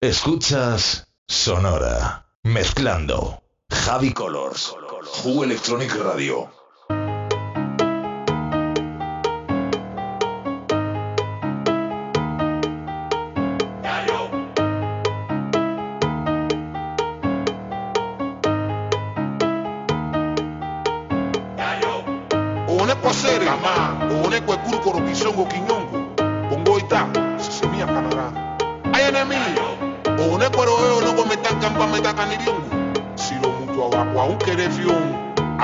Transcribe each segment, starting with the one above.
Escuchas Sonora, mezclando Javi Colors, Jugo Electronic Radio.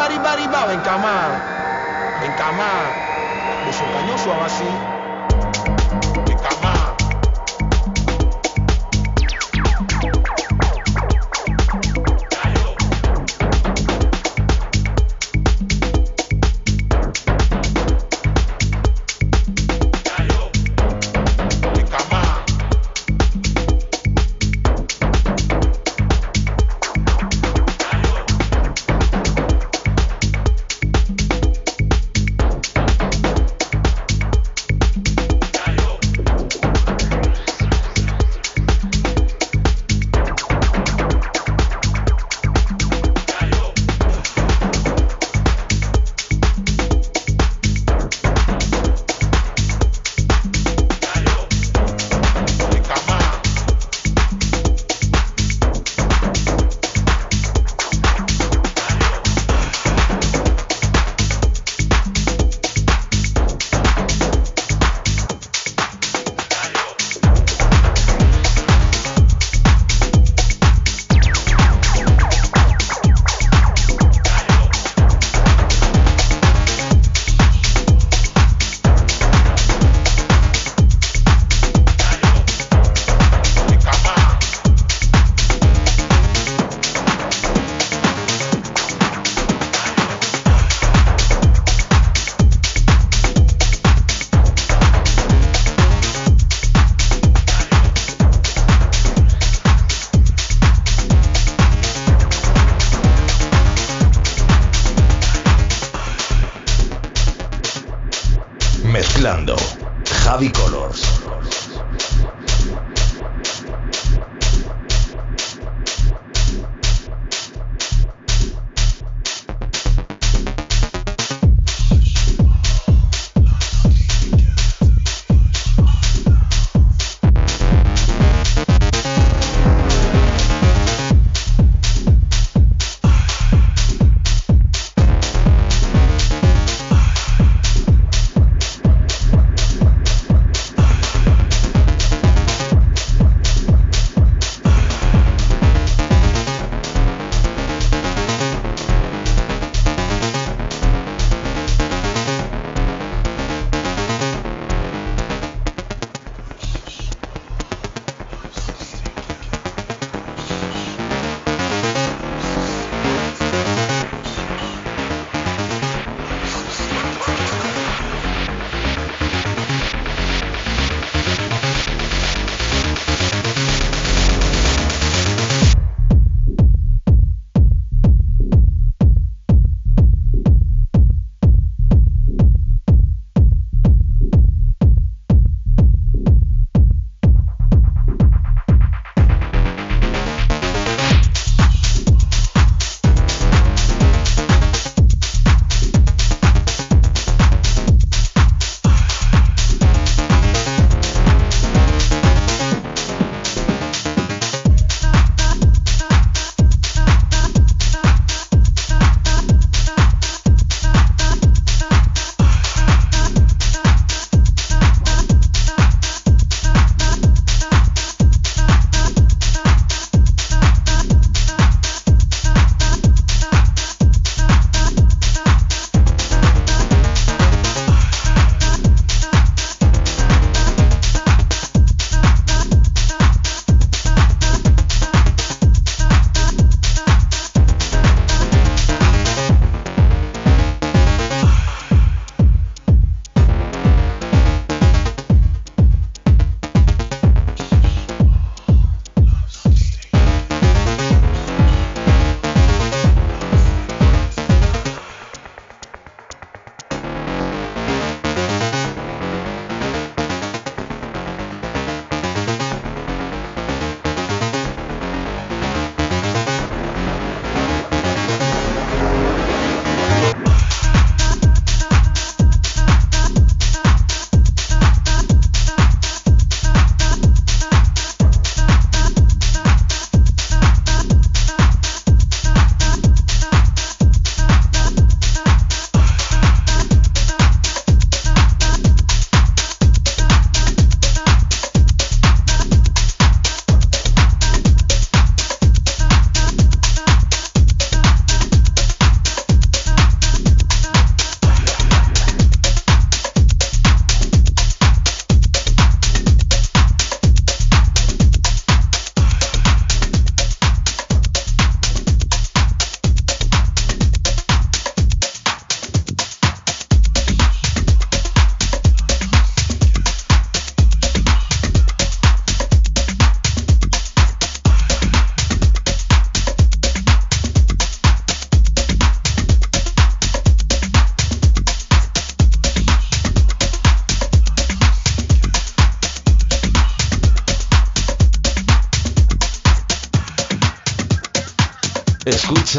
Everybody, body bow, encamar, encamar. Desempeñó suave así.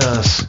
Us.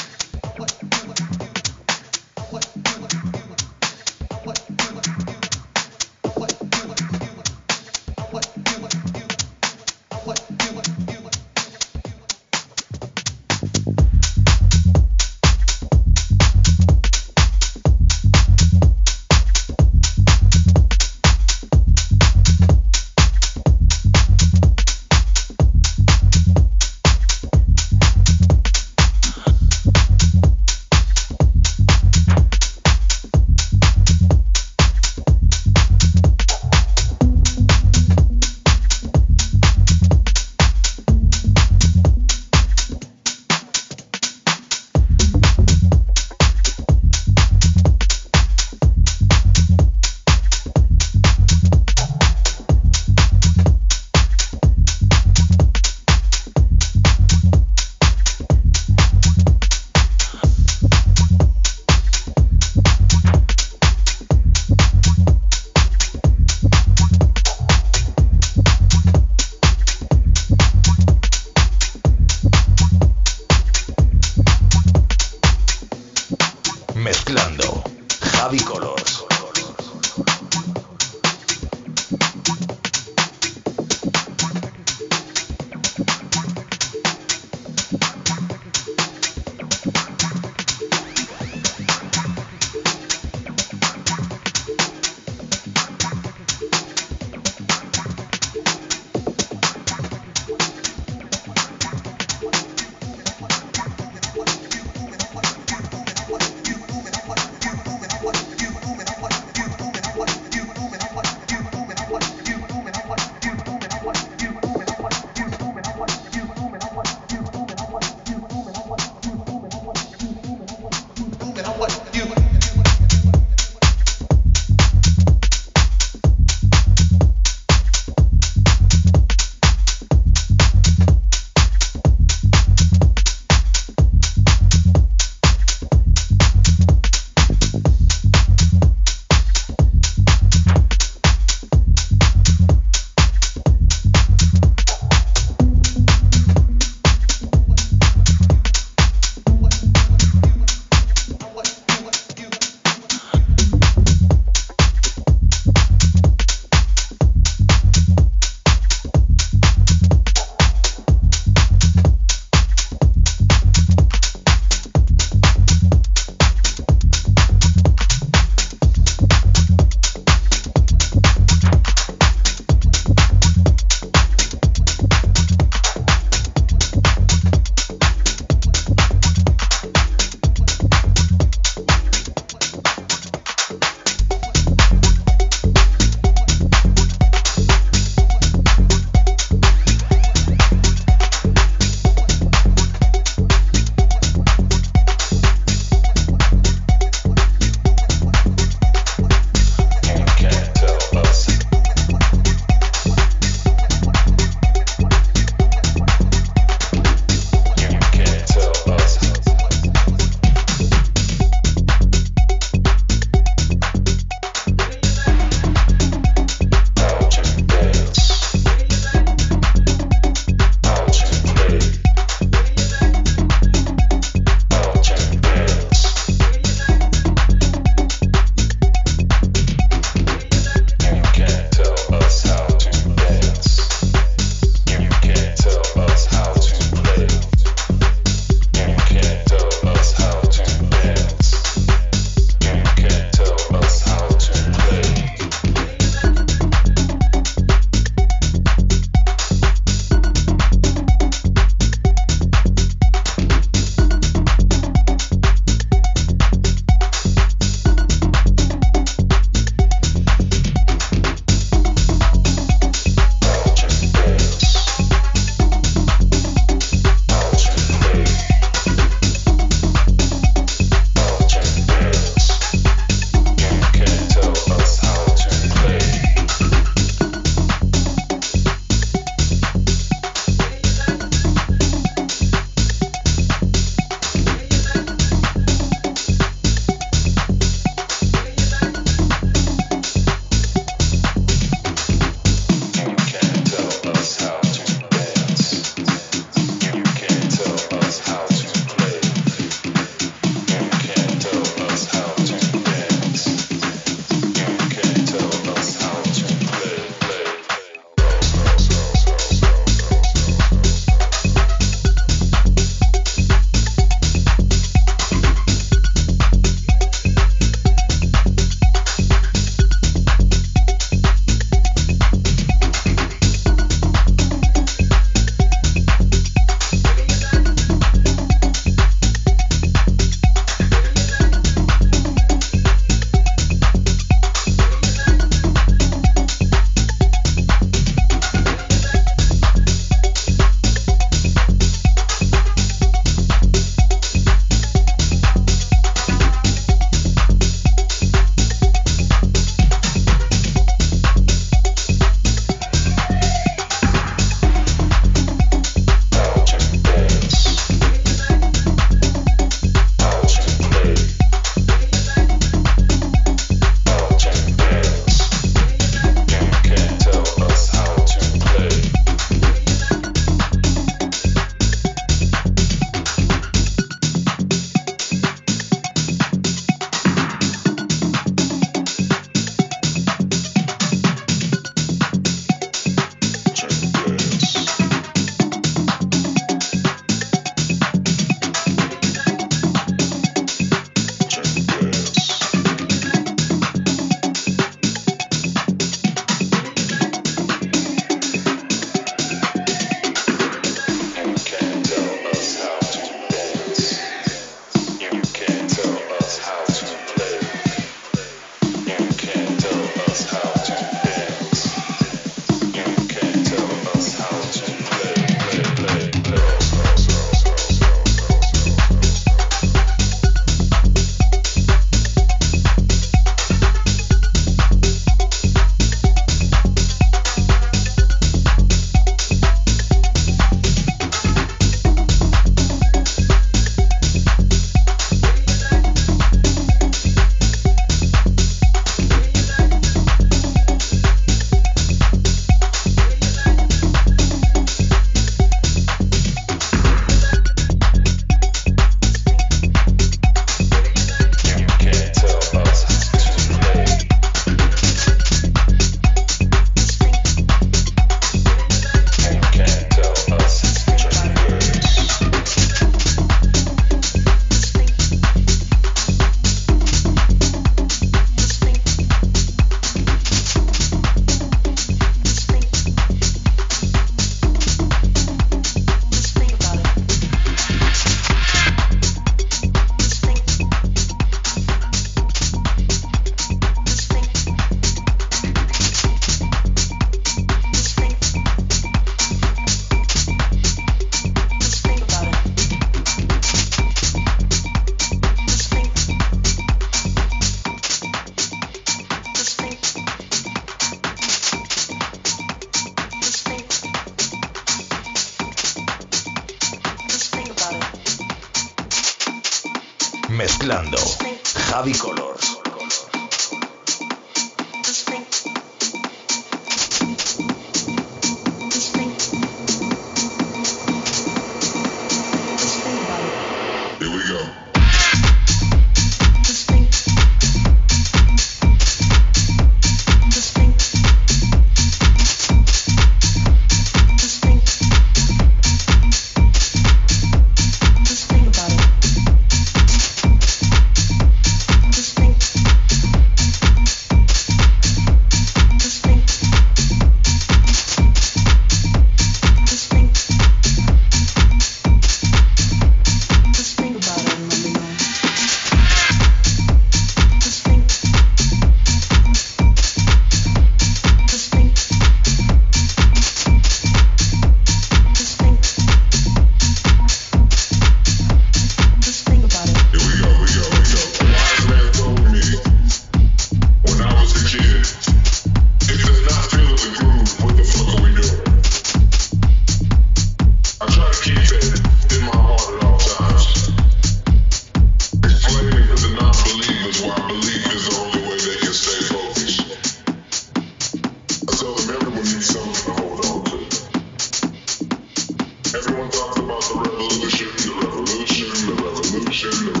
Everyone talks about the revolution, the revolution, the revolution, the revolution.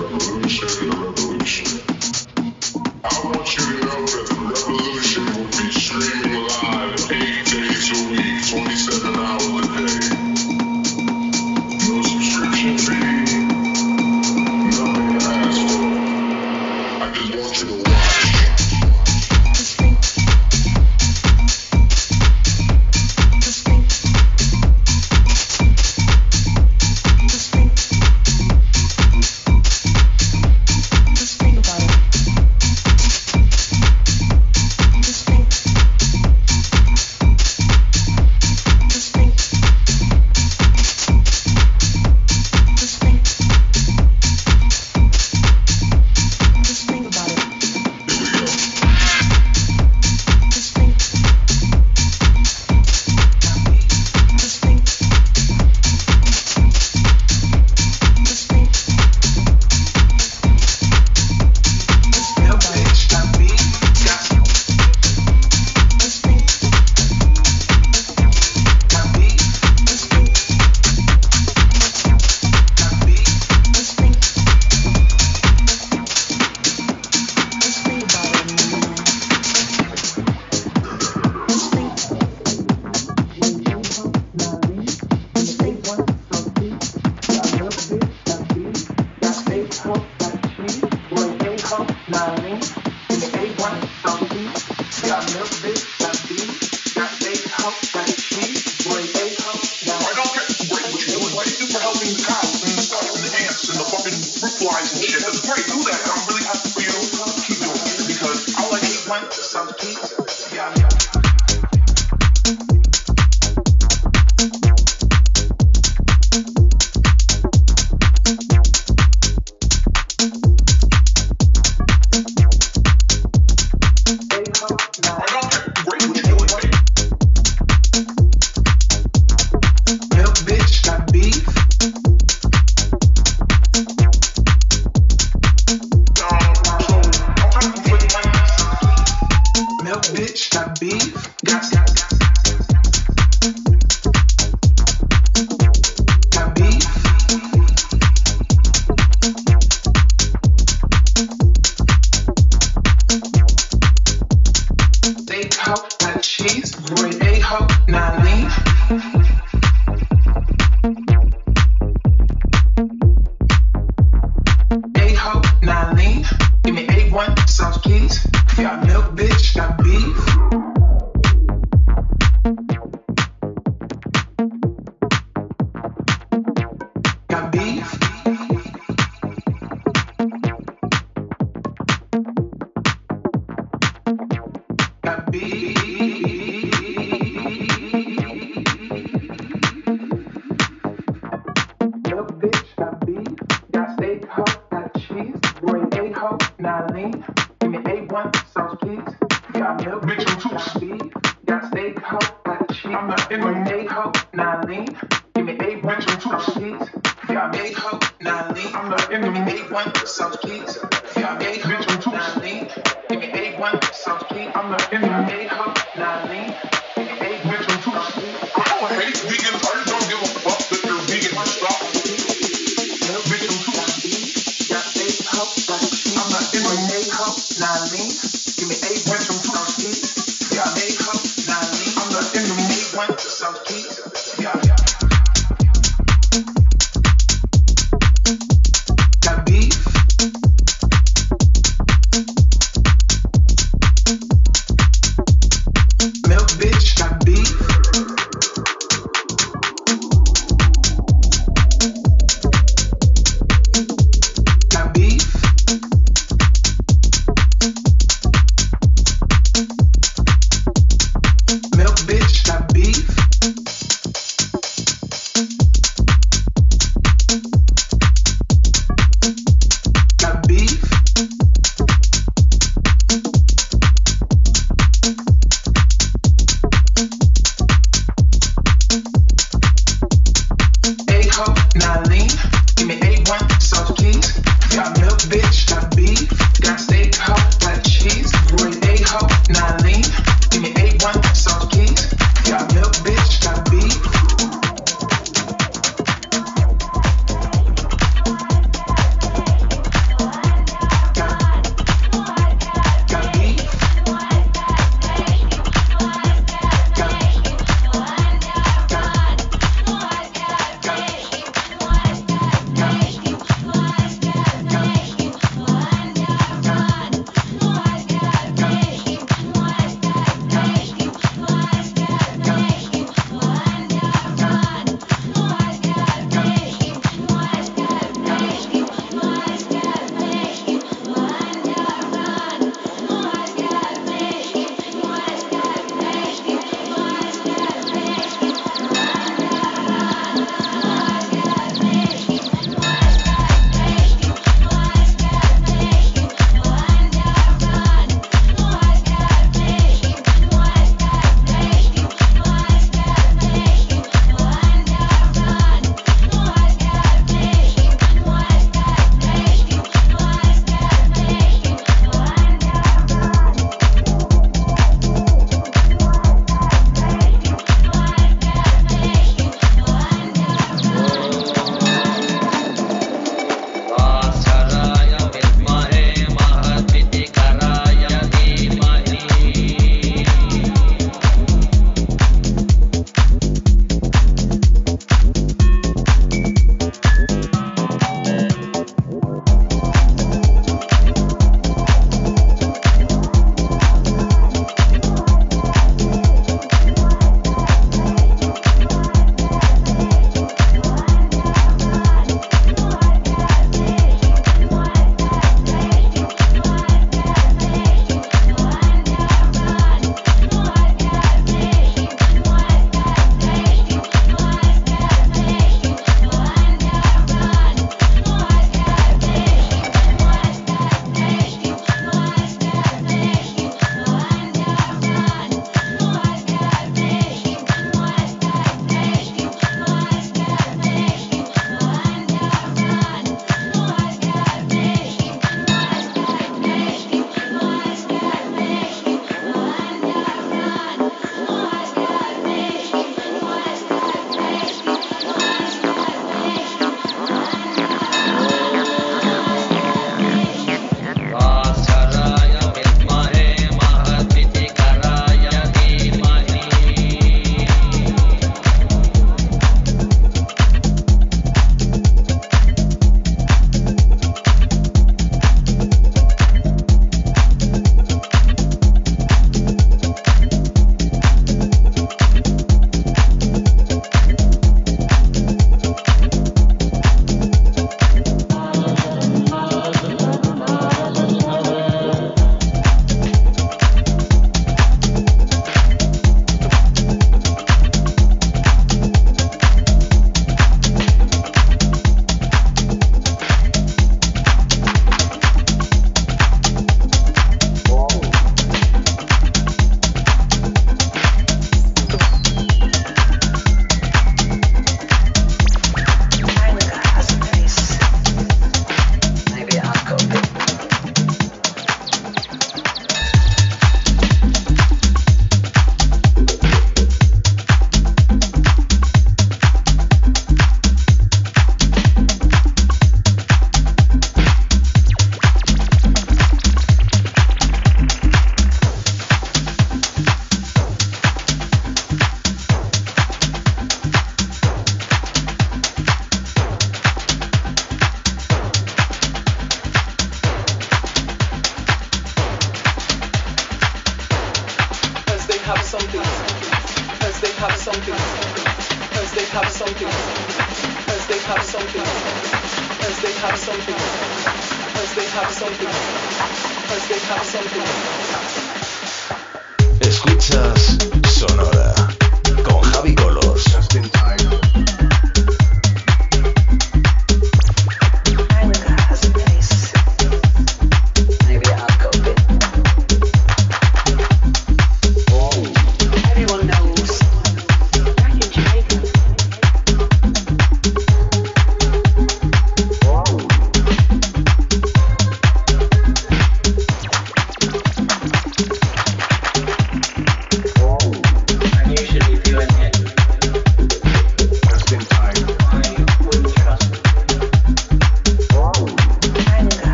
made up, not lean. Give me eight bunch of two sheets. Yeah, I made up, not lean. I'm the enemy. Give me eight one, some sheets. Yeah, I made up, not lean. Give me eight one, some sheets. I'm the enemy. Made up, not lean. Give me eight bunch of two sheets. I want eight vegan party.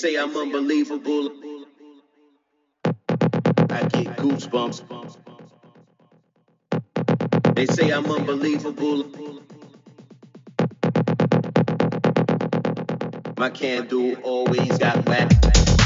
say I'm unbelievable. I get goosebumps. They say I'm unbelievable. My candle always got wax.